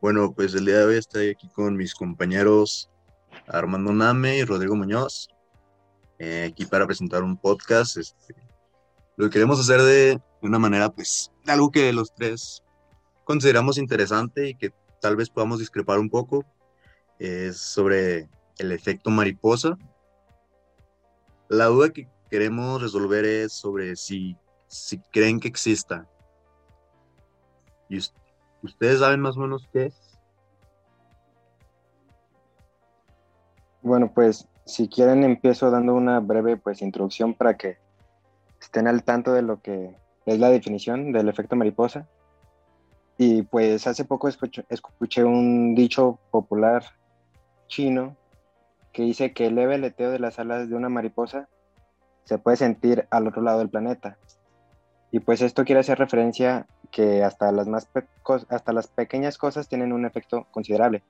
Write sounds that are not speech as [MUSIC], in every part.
Bueno, pues el día de hoy estoy aquí con mis compañeros Armando Name y Rodrigo Muñoz, eh, aquí para presentar un podcast. Este, lo que queremos hacer de, una manera, pues, algo que los tres consideramos interesante y que tal vez podamos discrepar un poco, es sobre el efecto mariposa. La duda que queremos resolver es sobre si, si creen que exista. Y ¿Ustedes saben más o menos qué es? Bueno, pues si quieren empiezo dando una breve pues introducción para que estén al tanto de lo que es la definición del efecto mariposa. Y pues hace poco escuché, un dicho popular chino que dice que el leve aleteo de las alas de una mariposa se puede sentir al otro lado del planeta. Y pues esto quiere hacer referencia que hasta las, más hasta las pequeñas cosas tienen un efecto considerable.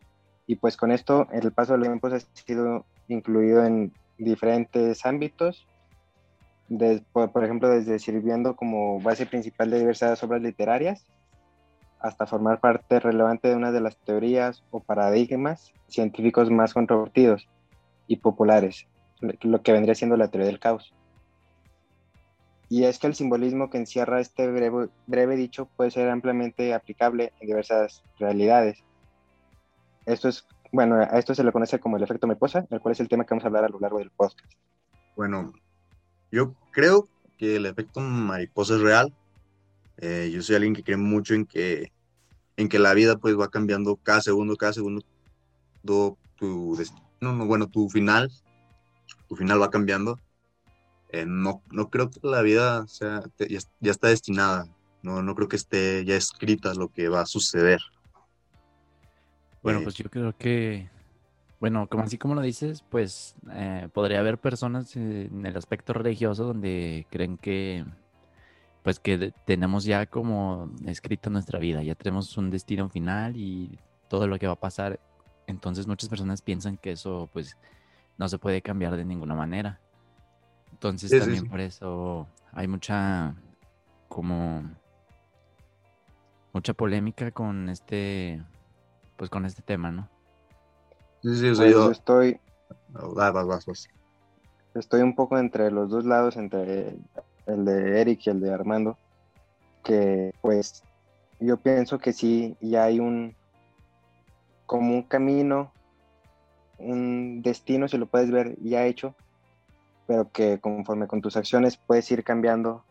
Y pues con esto el paso de los tiempos ha sido incluido en diferentes ámbitos, por, ejemplo desde sirviendo como base principal de diversas obras literarias hasta formar parte relevante de una de las teorías o paradigmas científicos más controvertidos y populares, lo que vendría siendo la teoría del caos. Y es que el simbolismo que encierra este breve, dicho puede ser ampliamente aplicable en diversas realidades. Esto es, bueno, a esto se le conoce como el efecto mariposa, el cual es el tema que vamos a hablar a lo largo del podcast. Bueno, yo creo que el efecto mariposa es real. Eh, yo soy alguien que cree mucho en que, en que la vida pues va cambiando cada segundo, cada segundo tu destino, no, bueno, tu final, tu final va cambiando eh, no, no creo que la vida sea, ya, está destinada, no, no creo que esté ya escrita lo que va a suceder. Bueno, eh, pues yo creo que, bueno, como así como lo dices, pues eh, podría haber personas en el aspecto religioso donde creen que, pues que tenemos ya como escrita nuestra vida, ya tenemos un destino final y todo lo que va a pasar. Entonces muchas personas piensan que eso pues no se puede cambiar de ninguna manera. Entonces también por eso hay mucha como mucha polémica con este pues con este tema, ¿no? Sí, sí, pues yo estoy Estoy un poco entre los dos lados, entre el de Eric y el de Armando, que pues yo pienso que sí, ya hay un como un camino, un destino, si lo puedes ver, ya hecho, pero que conforme con tus acciones puedes ir cambiando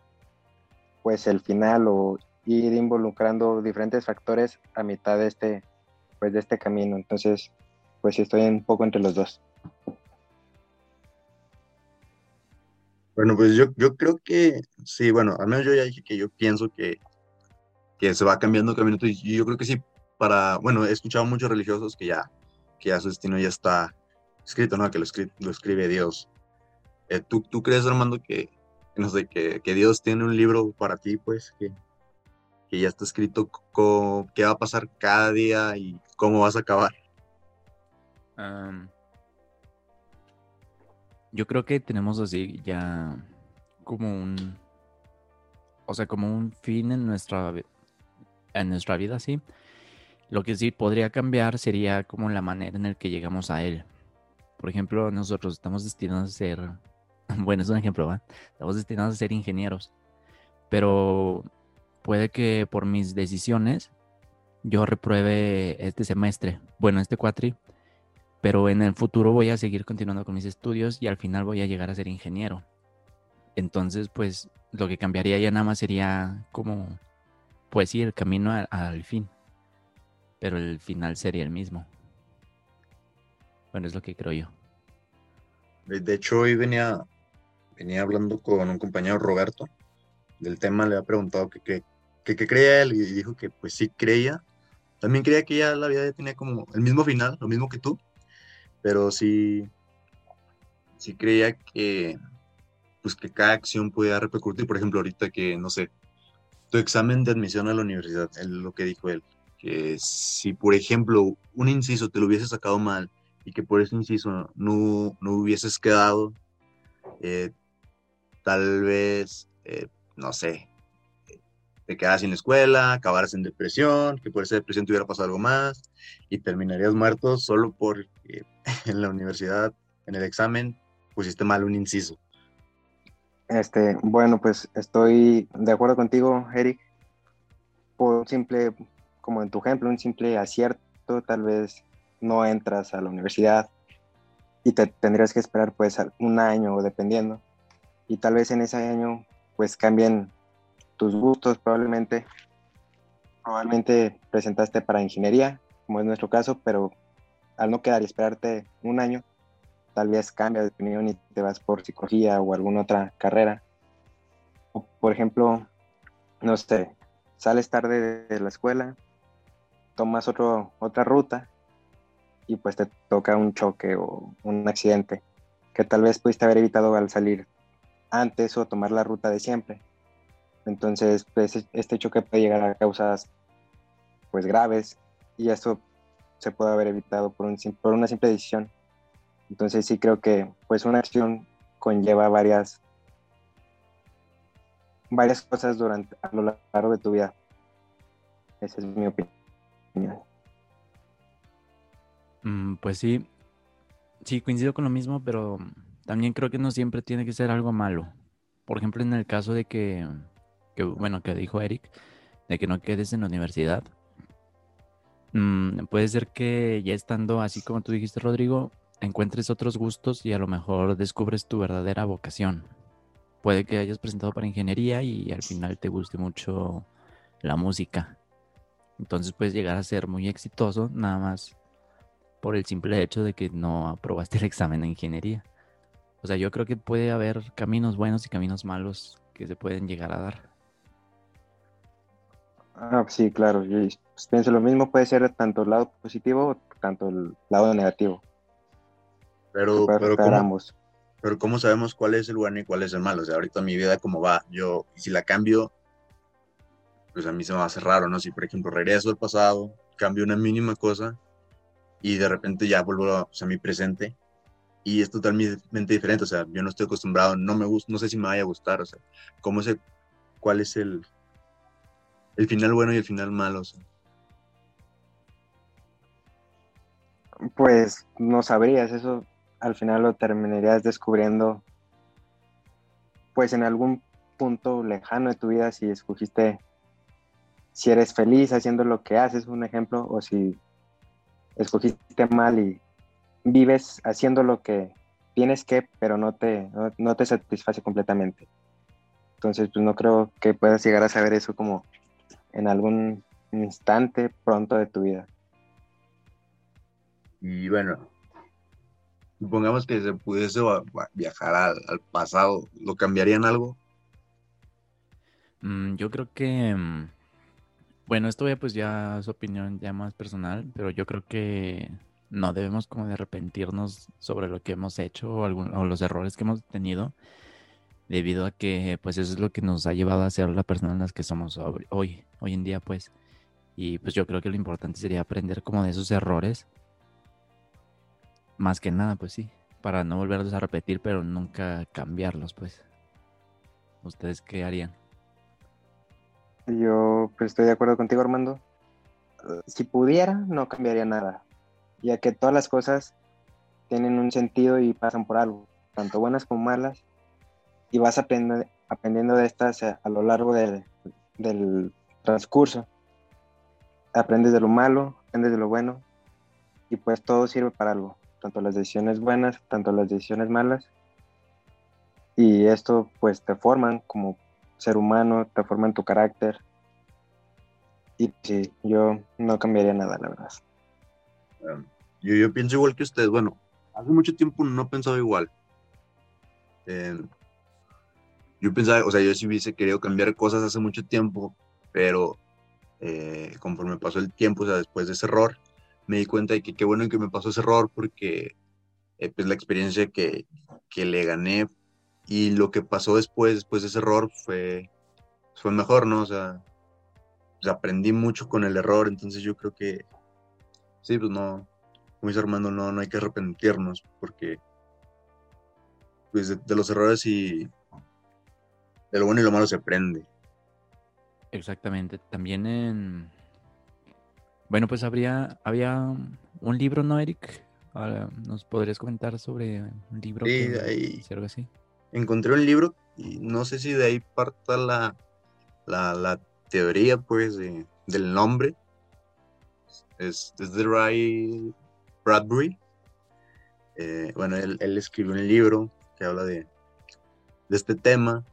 pues el final o ir involucrando diferentes factores a mitad de este pues de este camino. Entonces pues estoy un poco entre los dos. Bueno pues yo, yo creo que sí bueno al menos yo ya dije que yo pienso que, que se va cambiando el camino. Y yo creo que sí para bueno he escuchado muchos religiosos que ya que ya su destino ya está escrito no que lo, lo escribe Dios eh, ¿tú, ¿tú, crees, Armando, que, no sé, que, Dios tiene un libro para ti, pues, que, que ya está escrito qué va a pasar cada día y cómo vas a acabar? yo creo que tenemos así ya como un, o sea, como un fin en nuestra, en nuestra vida, sí. Lo que sí podría cambiar sería como la manera en la que llegamos a él. Por ejemplo, nosotros estamos destinados a ser [LAUGHS] bueno, es un ejemplo, ¿va? Estamos destinados a ser ingenieros, pero puede que por mis decisiones yo repruebe este semestre, bueno, este cuatri, pero en el futuro voy a seguir continuando con mis estudios y al final voy a llegar a ser ingeniero. Entonces, pues lo que cambiaría ya nada más sería como, pues sí, el camino al fin, pero el final sería el mismo. Bueno, es lo que creo yo. De hecho, hoy venía, venía hablando con un compañero Roberto del tema, le había preguntado qué que, creía él y dijo que pues sí creía. También creía que ya la vida tenía como el mismo final, lo mismo que tú, pero sí, sí creía que pues que cada acción podía repercutir. Por ejemplo, ahorita que, no sé, tu examen de admisión a la universidad, es lo que dijo él, que si por ejemplo un inciso te lo hubiese sacado mal y que por ese inciso no, no hubieses quedado, eh, tal vez, eh, no sé, te quedas sin escuela, acabaras en depresión, que por esa depresión te hubiera pasado algo más y terminarías muerto solo porque [LAUGHS] en la universidad, en el examen, pusiste mal un inciso. Este, bueno, pues estoy de acuerdo contigo, Eric. Por un simple, como en tu ejemplo, un simple acierto, tal vez no entras a la universidad y te tendrías que esperar pues un año dependiendo. Y tal vez en ese año pues cambien tus gustos probablemente. Probablemente presentaste para ingeniería, como es nuestro caso, pero al no quedar y esperarte un año, tal vez cambia de opinión y te vas por psicología o alguna otra carrera. O, por ejemplo, no sé, sales tarde de la escuela, tomas otro, otra ruta y pues te toca un choque o un accidente que tal vez pudiste haber evitado al salir antes o tomar la ruta de siempre. Entonces, pues este choque puede llegar a causas pues graves y esto se puede haber evitado por, un, por una simple decisión. Entonces sí creo que pues una acción conlleva varias varias cosas durante a lo largo de tu vida. Esa es mi opinión. Mm, pues sí, sí, coincido con lo mismo, pero también creo que no siempre tiene que ser algo malo. Por ejemplo, en el caso de que, bueno, que dijo Eric, de que no quedes en la universidad, mm, puede ser que ya estando así como tú dijiste, Rodrigo, encuentres otros gustos y a lo mejor descubres tu verdadera vocación. Puede que hayas presentado para ingeniería y al final te guste mucho la música. Entonces puedes llegar a ser muy exitoso, nada más por el simple hecho de que no aprobaste el examen de ingeniería. O sea, yo creo que puede haber caminos buenos y caminos malos que se pueden llegar a dar. Ah, sí, claro. Yo pues, pienso lo mismo, puede ser tanto el lado positivo, tanto el lado negativo. Pero, pero, ¿cómo, pero ¿cómo sabemos cuál es el bueno y cuál es el malo? O sea, ahorita mi vida como va, yo, y si la cambio, pues a mí se me va a hacer raro, ¿no? Si, por ejemplo, regreso al pasado, cambio una mínima cosa, y de repente ya vuelvo a, mi presente y es totalmente diferente, o sea, yo no estoy acostumbrado, no me gusta, no sé si me vaya a gustar, o sea, cómo sé cuál es el, el final bueno y el final malo, Pues no sabrías, eso al final lo terminarías descubriendo pues en algún punto lejano de tu vida si escogiste si eres feliz haciendo lo que haces, un ejemplo, o si escogiste mal y vives haciendo lo que tienes que, pero no te, no, te satisface completamente. Entonces, pues no creo que puedas llegar a saber eso como en algún instante pronto de tu vida. Y bueno, supongamos que se pudiese viajar al, pasado, ¿lo cambiarían algo? Mm, yo creo que mm, bueno, esto ya pues ya es opinión ya más personal, pero yo creo que no debemos como de arrepentirnos sobre lo que hemos hecho o, o los errores que hemos tenido, debido a que pues eso es lo que nos ha llevado a ser la persona en las que somos hoy, hoy en día pues. Y pues yo creo que lo importante sería aprender como de esos errores, más que nada pues sí, para no volverlos a repetir, pero nunca cambiarlos pues. ¿Ustedes qué harían? Yo pues, estoy de acuerdo contigo, Armando. Si pudiera, no cambiaría nada, ya que todas las cosas tienen un sentido y pasan por algo, tanto buenas como malas, y vas aprendiendo, de estas a, lo largo del, del transcurso. Aprendes de lo malo, aprendes de lo bueno, y pues todo sirve para algo, tanto las decisiones buenas, tanto las decisiones malas, y esto pues te forman como ser humano, te forma en tu carácter. Y sí, yo no cambiaría nada, la verdad. Yo, yo pienso igual que usted. Bueno, hace mucho tiempo no pensaba igual. yo pensaba, o sea, yo sí hubiese querido cambiar cosas hace mucho tiempo, pero eh, conforme pasó el tiempo, o sea, después de ese error, me di cuenta de que qué bueno que me pasó ese error porque eh, pues la experiencia que, que le gané y lo que pasó después, después de ese error, fue, fue mejor, ¿no? O sea, pues aprendí mucho con el error, entonces yo creo que, sí, pues no, como dice Armando, no, no hay que arrepentirnos, porque pues de, los errores y de lo bueno y lo malo se aprende. Exactamente. También en. Bueno, pues habría, había un libro, ¿no, Eric? Ahora, ¿Nos podrías comentar sobre un libro? Sí, que de ahí. algo así? Encontré un libro y no sé si de ahí parta la, la, la teoría, pues, de- del nombre. Es, es de Ray Bradbury. Eh, bueno, él, escribió un libro que habla de, este tema.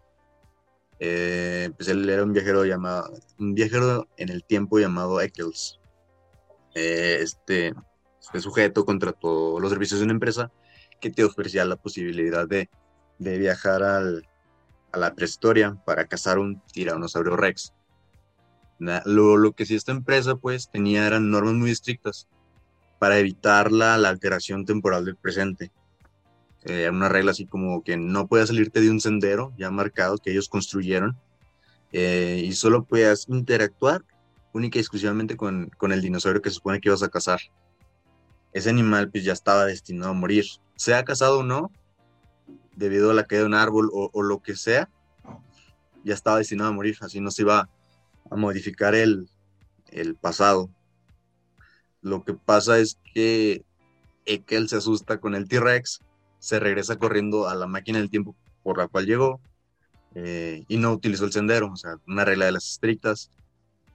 Eh, pues él era un viajero llamado, un viajero en el tiempo llamado Eccles. Eh, este, este sujeto contrató los servicios de una empresa que te ofrecía la posibilidad de, de viajar al, a la prehistoria para cazar un tiranosaurio rex. Lo, lo que sí esta empresa pues tenía eran normas muy estrictas para evitar la, alteración temporal del presente. Eh, una regla así como que no puedas salirte de un sendero ya marcado que ellos construyeron eh, y solo puedas interactuar única y exclusivamente con, con el dinosaurio que se supone que ibas a cazar. Ese animal pues ya estaba destinado a morir, sea cazado o no, debido a la caída de un árbol o, o lo que sea, ya estaba destinado a morir, así no se iba a modificar el, el pasado. Lo que pasa es que Ekel se asusta con el T-Rex, se regresa corriendo a la máquina del tiempo por la cual llegó eh, y no utilizó el sendero, o sea, una regla de las estrictas.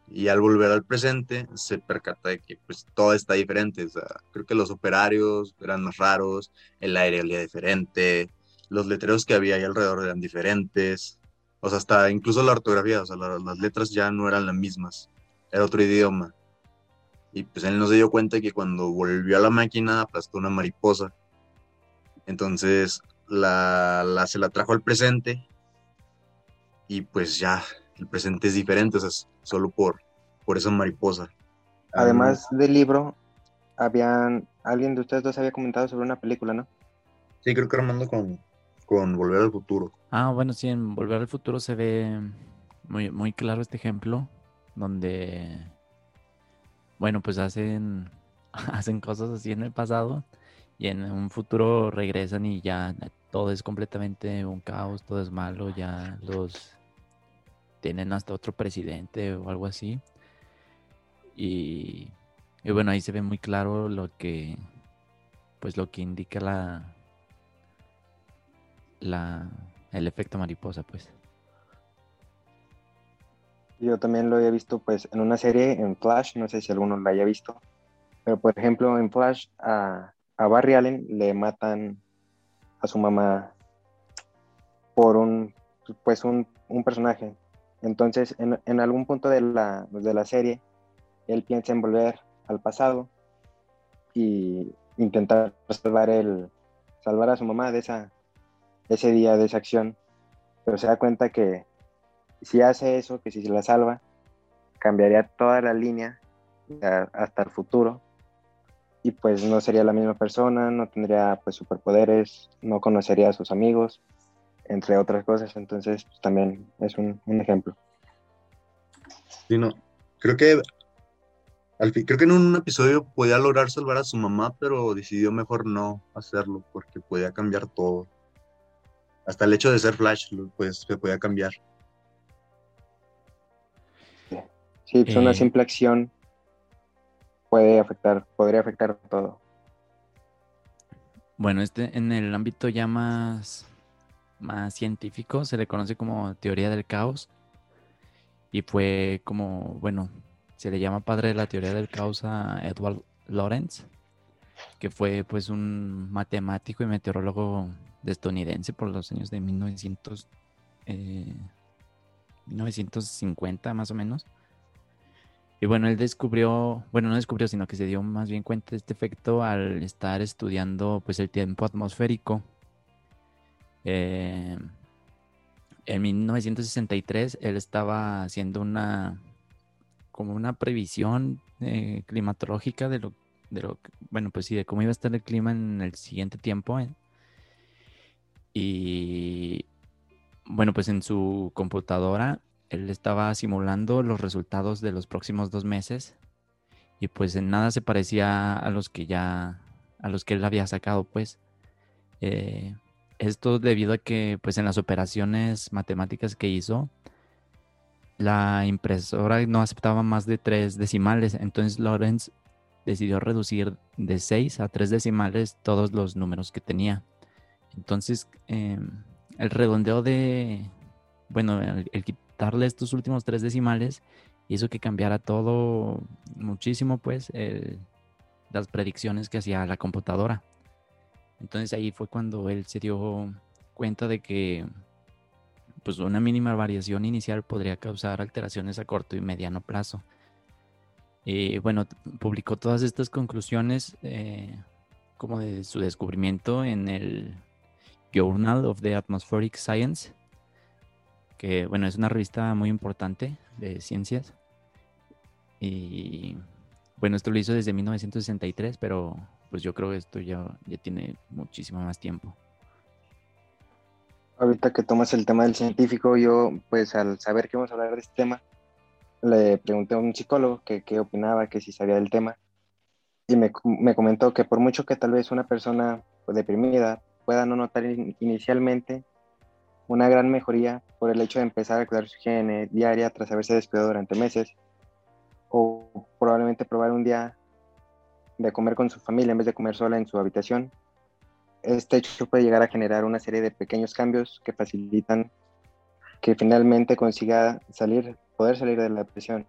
Y al volver al presente se percata de que pues todo está diferente, o sea, creo que los operarios eran más raros, el aire olía diferente, los letreros que había ahí alrededor eran diferentes, o sea, hasta incluso la ortografía, o sea, la- las letras ya no eran las mismas, era otro idioma. Y pues él no se dio cuenta que cuando volvió a la máquina aplastó una mariposa. Entonces la, la- se la trajo al presente y pues ya el presente es diferente, o sea, es solo por, por esa mariposa. Además del libro, habían, alguien de ustedes dos había comentado sobre una película, ¿no? Sí, creo que Armando con, con Volver al Futuro. Ah, bueno, sí, en Volver al Futuro se ve muy, muy claro este ejemplo, donde, bueno, pues hacen, [LAUGHS] hacen cosas así en el pasado y en un futuro regresan y ya todo es completamente un caos, todo es malo, ya los tienen hasta otro presidente o algo así. Y, y bueno, ahí se ve muy claro lo que, pues lo que indica la, la, el efecto mariposa, pues. Yo también lo había visto pues en una serie en Flash, no sé si alguno lo haya visto, pero por ejemplo en Flash a, a Barry Allen le matan a su mamá por un pues un, un personaje. Entonces en, en algún punto de la, de la serie él piensa en volver al pasado y intentar salvar el salvar a su mamá de esa ese día de esa acción, pero se da cuenta que si hace eso, que si se la salva, cambiaría toda la línea hasta el futuro y pues no sería la misma persona, no tendría pues superpoderes, no conocería a sus amigos, entre otras cosas, entonces pues, también es un, un ejemplo. Sí, no. Creo que al fin, creo que en un episodio podía lograr salvar a su mamá, pero decidió mejor no hacerlo porque podía cambiar todo. Hasta el hecho de ser Flash, pues se podía cambiar. Sí, pues una Eh. simple acción puede afectar, podría afectar todo. Bueno, este en el ámbito ya más, más científico se le conoce como teoría del caos y fue como, bueno, se le llama padre de la teoría del caos a Edward Lorenz, que fue pues un matemático y meteorólogo estadounidense por los años de 1900, eh, 1950 más o menos. Y bueno, él descubrió, bueno, no descubrió, sino que se dio más bien cuenta de este efecto al estar estudiando pues el tiempo atmosférico. Eh, en 1963 él estaba haciendo una como una previsión eh, climatológica de lo, de lo bueno, pues sí, de cómo iba a estar el clima en el siguiente tiempo. eh. Y bueno, pues en su computadora él estaba simulando los resultados de los próximos dos meses y pues en nada se parecía a los que ya, a los que él había sacado, pues. Eh, esto debido a que pues en las operaciones matemáticas que hizo, la impresora no aceptaba más de tres decimales, entonces Lawrence decidió reducir de seis a tres decimales todos los números que tenía. Entonces, em, el redondeo de, bueno, el, quitarle estos últimos tres decimales hizo que cambiara todo muchísimo, pues, las predicciones que hacía la computadora. Entonces ahí fue cuando él se dio cuenta de que pues una mínima variación inicial podría causar alteraciones a corto y mediano plazo. Y bueno, publicó todas estas conclusiones eh, como de su descubrimiento en el Journal of the Atmospheric Science, que bueno, es una revista muy importante de ciencias. Y bueno, esto lo hizo desde 1963, pero pues yo creo que esto ya, ya tiene muchísimo más tiempo. Ahorita que tomas el tema del científico, yo pues al saber que vamos a hablar de este tema, le pregunté a un psicólogo que qué opinaba, que si sabía del tema, y me, me, comentó que por mucho que tal vez una persona pues, deprimida pueda no notar inicialmente una gran mejoría por el hecho de empezar a cuidar su higiene diaria tras haberse descuidado durante meses, o probablemente probar un día de comer con su familia en vez de comer sola en su habitación, este hecho puede llegar a generar una serie de pequeños cambios que facilitan que finalmente consiga salir, poder salir de la depresión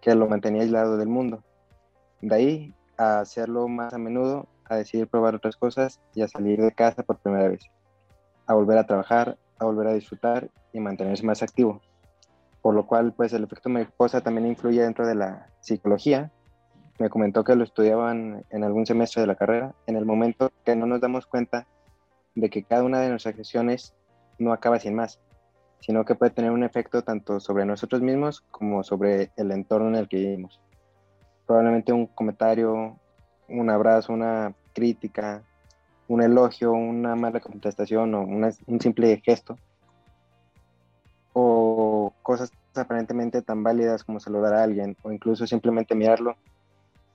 que lo mantenía aislado del mundo. De ahí a hacerlo más a menudo, a decidir probar otras cosas y a salir de casa por primera vez, a volver a trabajar, a volver a disfrutar y mantenerse más activo. Por lo cual, pues el efecto mariposa también influye dentro de la psicología me comentó que lo estudiaban en algún semestre de la carrera, en el momento que no nos damos cuenta de que cada una de nuestras acciones no acaba sin más, sino que puede tener un efecto tanto sobre nosotros mismos como sobre el entorno en el que vivimos. Probablemente un comentario, un abrazo, una crítica, un elogio, una mala contestación o un simple gesto, o cosas aparentemente tan válidas como saludar a alguien o incluso simplemente mirarlo,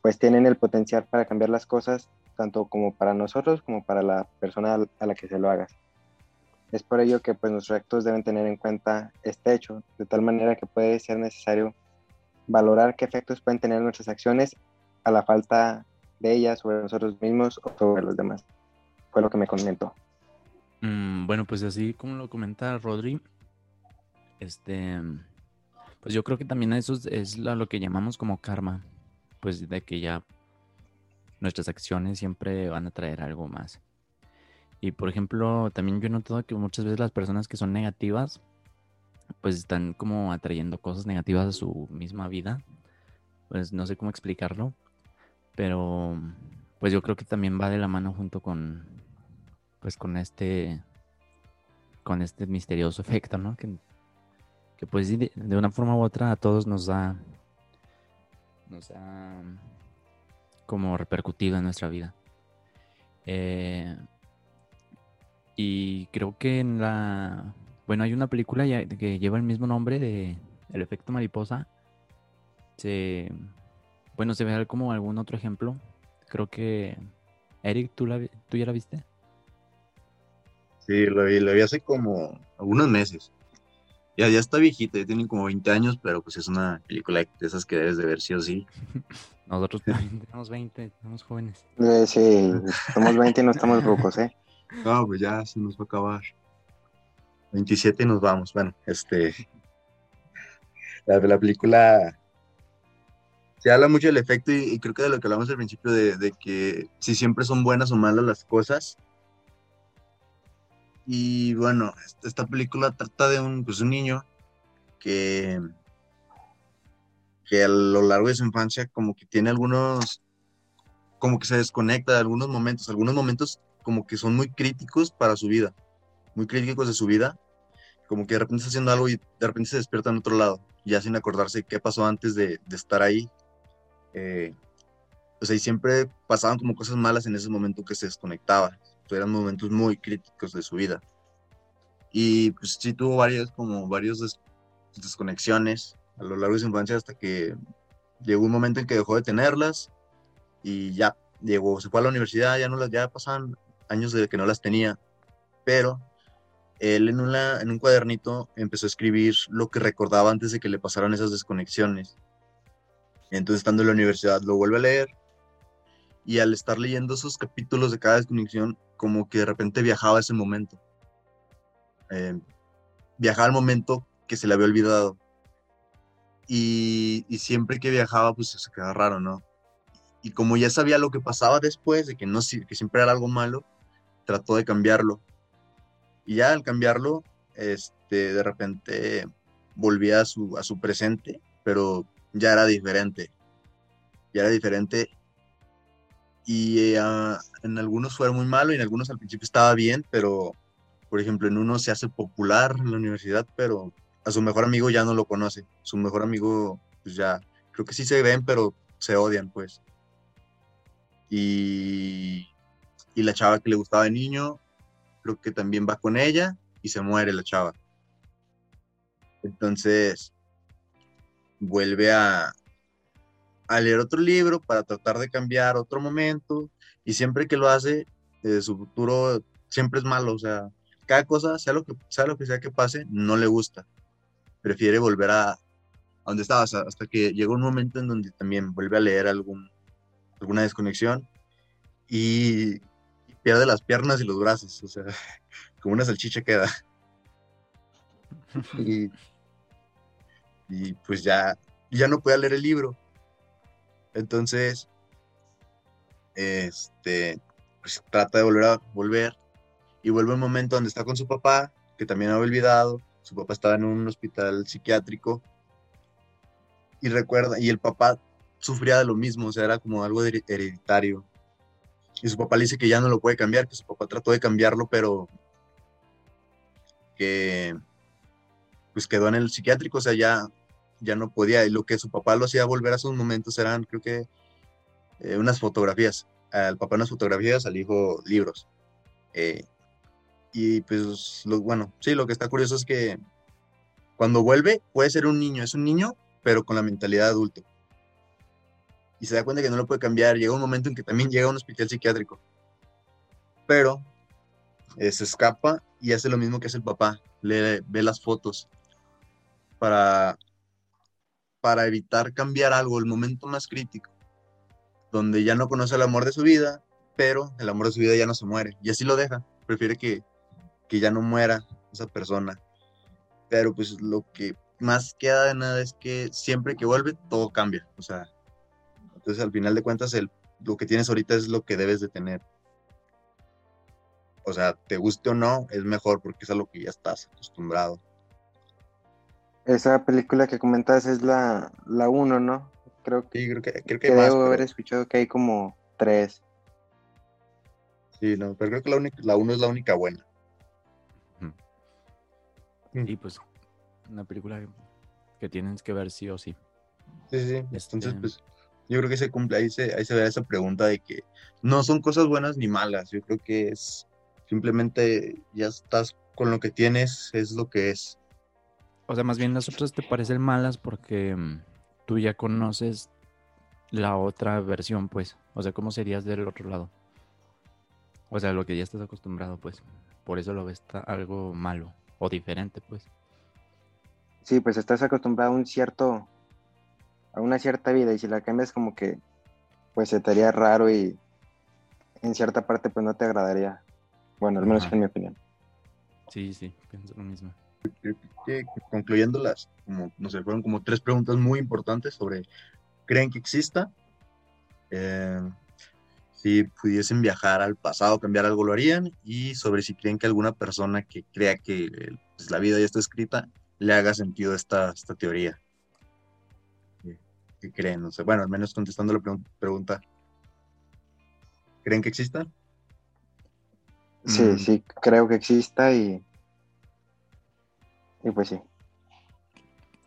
pues tienen el potencial para cambiar las cosas, tanto como para nosotros como para la persona a la que se lo hagas. Es por ello que pues, nuestros actos deben tener en cuenta este hecho, de tal manera que puede ser necesario valorar qué efectos pueden tener nuestras acciones a la falta de ellas sobre nosotros mismos o sobre los demás. Fue lo que me comentó. Mm, bueno, pues así como lo comenta Rodri, este, pues yo creo que también eso es lo que llamamos como karma pues de que ya nuestras acciones siempre van a traer algo más. Y por ejemplo, también yo he notado que muchas veces las personas que son negativas, pues están como atrayendo cosas negativas a su misma vida. Pues no sé cómo explicarlo, pero pues yo creo que también va de la mano junto con, pues con este, con este misterioso efecto, ¿no? Que, que pues de una forma u otra a todos nos da nos ha como repercutido en nuestra vida. Eh, y creo que en la... Bueno, hay una película que lleva el mismo nombre de El efecto mariposa. Se, bueno, se ve como algún otro ejemplo. Creo que... Eric, ¿tú, ¿tú ya la viste? Sí, lo vi, lo vi hace como algunos meses. Ya, ya está viejita, ya tiene como 20 años, pero pues es una película de esas que debes de ver sí o sí. [LAUGHS] Nosotros [LAUGHS] tenemos 20, somos jóvenes. Eh, sí, somos 20 y no estamos rucos, ¿eh? [LAUGHS] No, pues ya se nos va a acabar. 27 y nos vamos. Bueno, este. La, la película se habla mucho del efecto y, creo que de lo que hablamos al principio, de, de, que si siempre son buenas o malas las cosas, y bueno, esta película trata de un, pues, un niño que, que a lo largo de su infancia como que tiene algunos, como que se desconecta de algunos momentos, algunos momentos como que son muy críticos para su vida, muy críticos de su vida, como que de repente está haciendo algo y de repente se despierta en otro lado, ya sin acordarse qué pasó antes de, estar ahí. Eh, pues ahí siempre pasaban como cosas malas en ese momento que se desconectaba eran momentos muy críticos de su vida. Y pues sí tuvo varias, como varias desconexiones a lo largo de su infancia hasta que llegó un momento en que dejó de tenerlas y ya llegó, se fue a la universidad, ya no las, ya pasaban años de que no las tenía, pero él en, una, en un cuadernito empezó a escribir lo que recordaba antes de que le pasaran esas desconexiones. Entonces, estando en la universidad, lo vuelve a leer y al estar leyendo esos capítulos de cada desconexión, como que de repente viajaba a ese momento. Eh, viajaba al momento que se le había olvidado. Y, y, siempre que viajaba, pues se quedaba raro, ¿no? Y como ya sabía lo que pasaba después, de que, no, que siempre era algo malo, trató de cambiarlo. Y ya al cambiarlo, este, de repente volvía a su, a su presente, pero ya era diferente. Ya era diferente. Y uh, en algunos fue muy malo y en algunos al principio estaba bien, pero por ejemplo, en uno se hace popular en la universidad, pero a su mejor amigo ya no lo conoce. Su mejor amigo, pues ya, creo que sí se ven, pero se odian, pues. Y, y la chava que le gustaba de niño, creo que también va con ella y se muere la chava. Entonces, vuelve a, a leer otro libro para tratar de cambiar otro momento y siempre que lo hace, eh, su futuro siempre es malo, o sea, cada cosa, sea lo que sea, lo que, sea que pase, no le gusta. Prefiere volver a, a donde estaba, hasta que llega un momento en donde también vuelve a leer algún, alguna desconexión y, pierde las piernas y los brazos, o sea, [LAUGHS] como una salchicha queda. [LAUGHS] y, y pues ya, ya no puede leer el libro. Entonces, este, pues trata de volver a volver y vuelve un momento donde está con su papá, que también había olvidado, su papá estaba en un hospital psiquiátrico y recuerda, y el papá sufría de lo mismo, o sea, era como algo hereditario. Y su papá le dice que ya no lo puede cambiar, que su papá trató de cambiarlo, pero que pues quedó en el psiquiátrico, o sea, ya, ya no podía. Y lo que su papá lo hacía volver a esos momentos eran, creo que, eh, unas fotografías. Al papá unas fotografías, al hijo libros. Eh, y pues, lo, bueno, sí, lo que está curioso es que cuando vuelve puede ser un niño, es un niño, pero con la mentalidad adulto. Y se da cuenta que no lo puede cambiar. Llega un momento en que también llega a un hospital psiquiátrico. Pero eh, se escapa y hace lo mismo que hace el papá. Le ve las fotos para, para evitar cambiar algo, el momento más crítico, donde ya no conoce el amor de su vida, pero el amor de su vida ya no se muere. Y así lo deja. Prefiere que, que ya no muera esa persona. Pero pues lo que más queda de nada es que siempre que vuelve todo cambia. O sea, entonces al final de cuentas el, lo que tienes ahorita es lo que debes de tener. O sea, te guste o no, es mejor porque es a lo que ya estás acostumbrado. Esa película que comentas es la, la uno, ¿no? Creo que, sí, creo que, creo que, que debo más, pero- haber escuchado que hay como tres. Sí, no, pero creo que la, única, la uno es la única buena. Y pues, una película que tienes que ver sí o sí. Sí, sí, sí. Entonces, Este- pues, yo creo que se cumple, ahí se, ahí se ve esa pregunta de que no son cosas buenas ni malas. Yo creo que es simplemente ya estás con lo que tienes, es lo que es. O sea, más bien las otras te parecen malas porque mm, tú ya conoces la otra versión, pues. O sea, ¿cómo serías del otro lado? O sea, lo que ya estás acostumbrado, pues. Por eso lo ves algo malo o diferente, pues. Sí, pues estás acostumbrado a un cierto, a una cierta vida y si la cambias como que, pues se te haría raro y en cierta parte pues no te agradaría. Bueno, al menos Ajá. en mi opinión. Sí, sí, pienso lo mismo. Creo que concluyéndolas, como, no sé, fueron como tres preguntas muy importantes sobre, ¿creen que exista? Eh, si pudiesen viajar al pasado, cambiar algo, lo harían. Y sobre si creen que alguna persona que crea que eh, pues, la vida ya está escrita, le haga sentido esta, esta teoría. ¿Qué, qué creen? No sé, bueno, al menos contestando la pregun- pregunta, ¿creen que exista? Sí, Mm. sí, creo que exista y, y pues sí.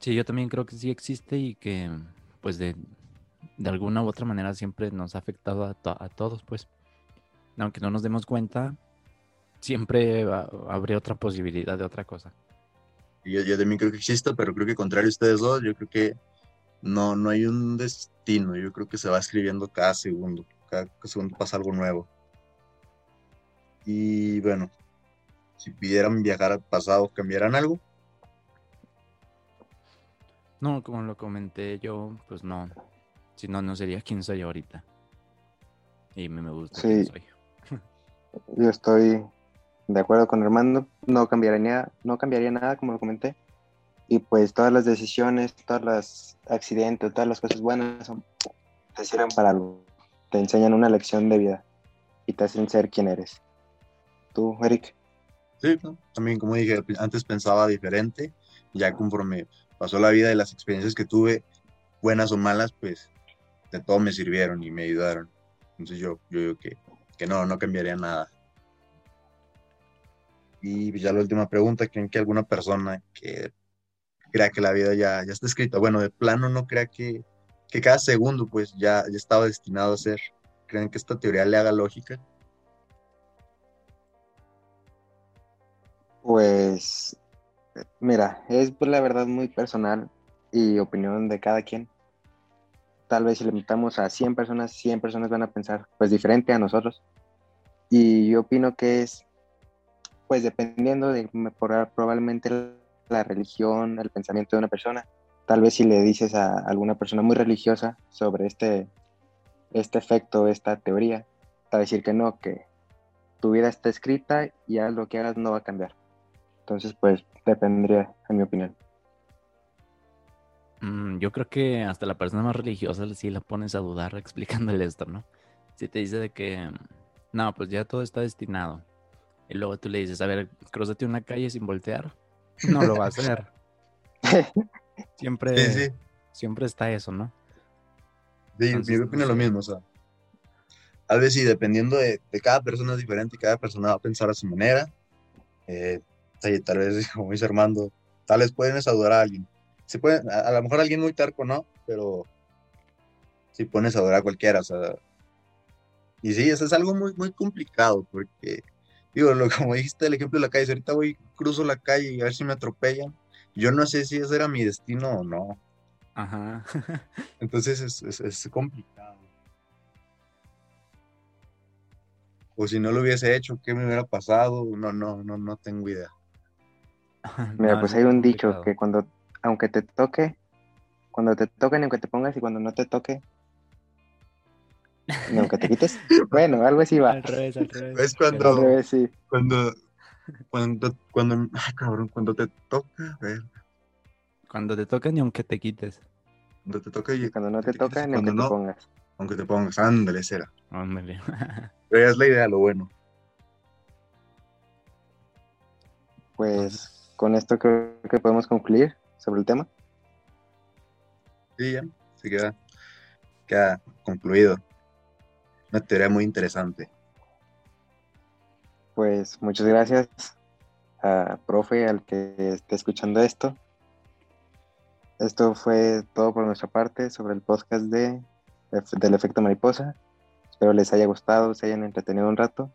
Sí, yo también creo que sí existe y que, pues, de, de alguna u otra manera siempre nos ha afectado a, to- a todos, pues. Aunque no nos demos cuenta, siempre ha- habría otra posibilidad de otra cosa. Yo, yo también creo que exista, pero creo que contrario a ustedes dos, yo creo que no, no hay un destino. Yo creo que se va escribiendo cada segundo. Cada segundo pasa algo nuevo. Y bueno, si pidieran viajar al pasado, ¿cambiaran algo? No, como lo comenté yo, pues no. Si no, no sería quien soy ahorita. Y me, me gusta quién Sí. soy. [LAUGHS] Yo estoy de acuerdo con Armando, no cambiaría nada, no cambiaría nada, como lo comenté. Y pues todas las decisiones, todos los accidentes, todas las cosas buenas son- te sirven para algo. Te enseñan una lección de vida y te hacen ser quien eres. ¿Tú, Eric? Sí, ¿no? También como dije, antes pensaba diferente, ya conforme pasó la vida y las experiencias que tuve, buenas o malas, pues de todo me sirvieron y me ayudaron. Entonces yo, yo digo que, que no, no cambiaría nada. Y ya la última pregunta, ¿creen que alguna persona que crea que la vida ya, ya está escrita, bueno, de plano no crea que, que cada segundo pues ya, ya estaba destinado a ser? ¿Creen que esta teoría le haga lógica? Pues, mira, es pues, la verdad muy personal y opinión de cada quien. Tal vez si le invitamos a 100 personas, 100 personas van a pensar pues diferente a nosotros. Y yo opino que es, pues dependiendo de probablemente la religión, el pensamiento de una persona. Tal vez si le dices a alguna persona muy religiosa sobre este, este efecto, esta teoría, te va a decir que no, que tu vida está escrita y haz lo que hagas no va a cambiar. Entonces, pues dependería, en mi opinión. Mm, yo creo que hasta la persona más religiosa sí la pones a dudar [LAUGHS] explicándole esto, ¿no? Si te dice de que, no, pues ya todo está destinado. Y luego tú le dices, a ver, cruzate una calle sin voltear. [LAUGHS] No lo va a hacer. [LAUGHS] Siempre, Sí, sí. siempre está eso, ¿no? Sí, Entonces, yo opino no lo sé. mismo, o sea, tal vez sí, dependiendo de, de cada persona es diferente, cada persona va a pensar a su manera, eh, sí, tal vez, [LAUGHS] como dice Armando, tal vez pueden dudar a alguien, se puede, a, a lo mejor alguien muy terco, ¿no? Pero si pones a dudar a cualquiera, o sea, y sí, eso es algo muy, muy complicado, porque, digo, lo, [LAUGHS] como dijiste el ejemplo de la calle, si ahorita voy, cruzo la calle y a ver si me atropellan, yo no sé si ese era mi destino o no, Ajá. [LAUGHS] entonces es, es, es complicado. O si no lo hubiese hecho, ¿qué me hubiera pasado? No, no, no, no tengo idea. [LAUGHS] Mira, No, pues es hay un dicho que cuando, aunque te toque, cuando te toque ni aunque te pongas y cuando no te toque, ni aunque te quites. [LAUGHS] Bueno, algo así va. Al revés, al revés. Es cuando- Pero- Al revés, sí. Cuando, cuando, cuando, ay, cabrón, cuando te toca, a ver, Cuando te toca ni aunque te quites. cuando te toca y cuando no te te toca, y ni aunque te no, pongas. aunque te pongas, ándale, será. Ándale. [LAUGHS] Pero es la idea, lo bueno. Pues con esto creo que podemos concluir sobre el tema. Sí, ya, se queda, queda concluido. Una teoría muy interesante. Pues muchas gracias a profe, al que esté escuchando esto. Esto fue todo por nuestra parte sobre el podcast de, del efecto mariposa. Espero les haya gustado, se hayan entretenido un rato.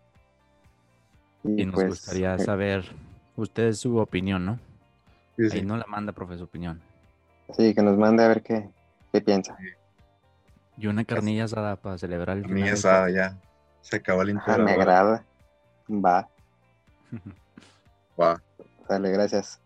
Y nos pues, gustaría eh, saber ustedes su opinión, ¿no? Sí, sí. Ahí no la manda, profe, su opinión. Sí, que nos mande a ver qué, qué piensa. Y una carnilla asada para celebrar el A final mí del esa ya se acabó el Ajá, me intro. agrada. Va. [LAUGHS] Va. dale, gracias.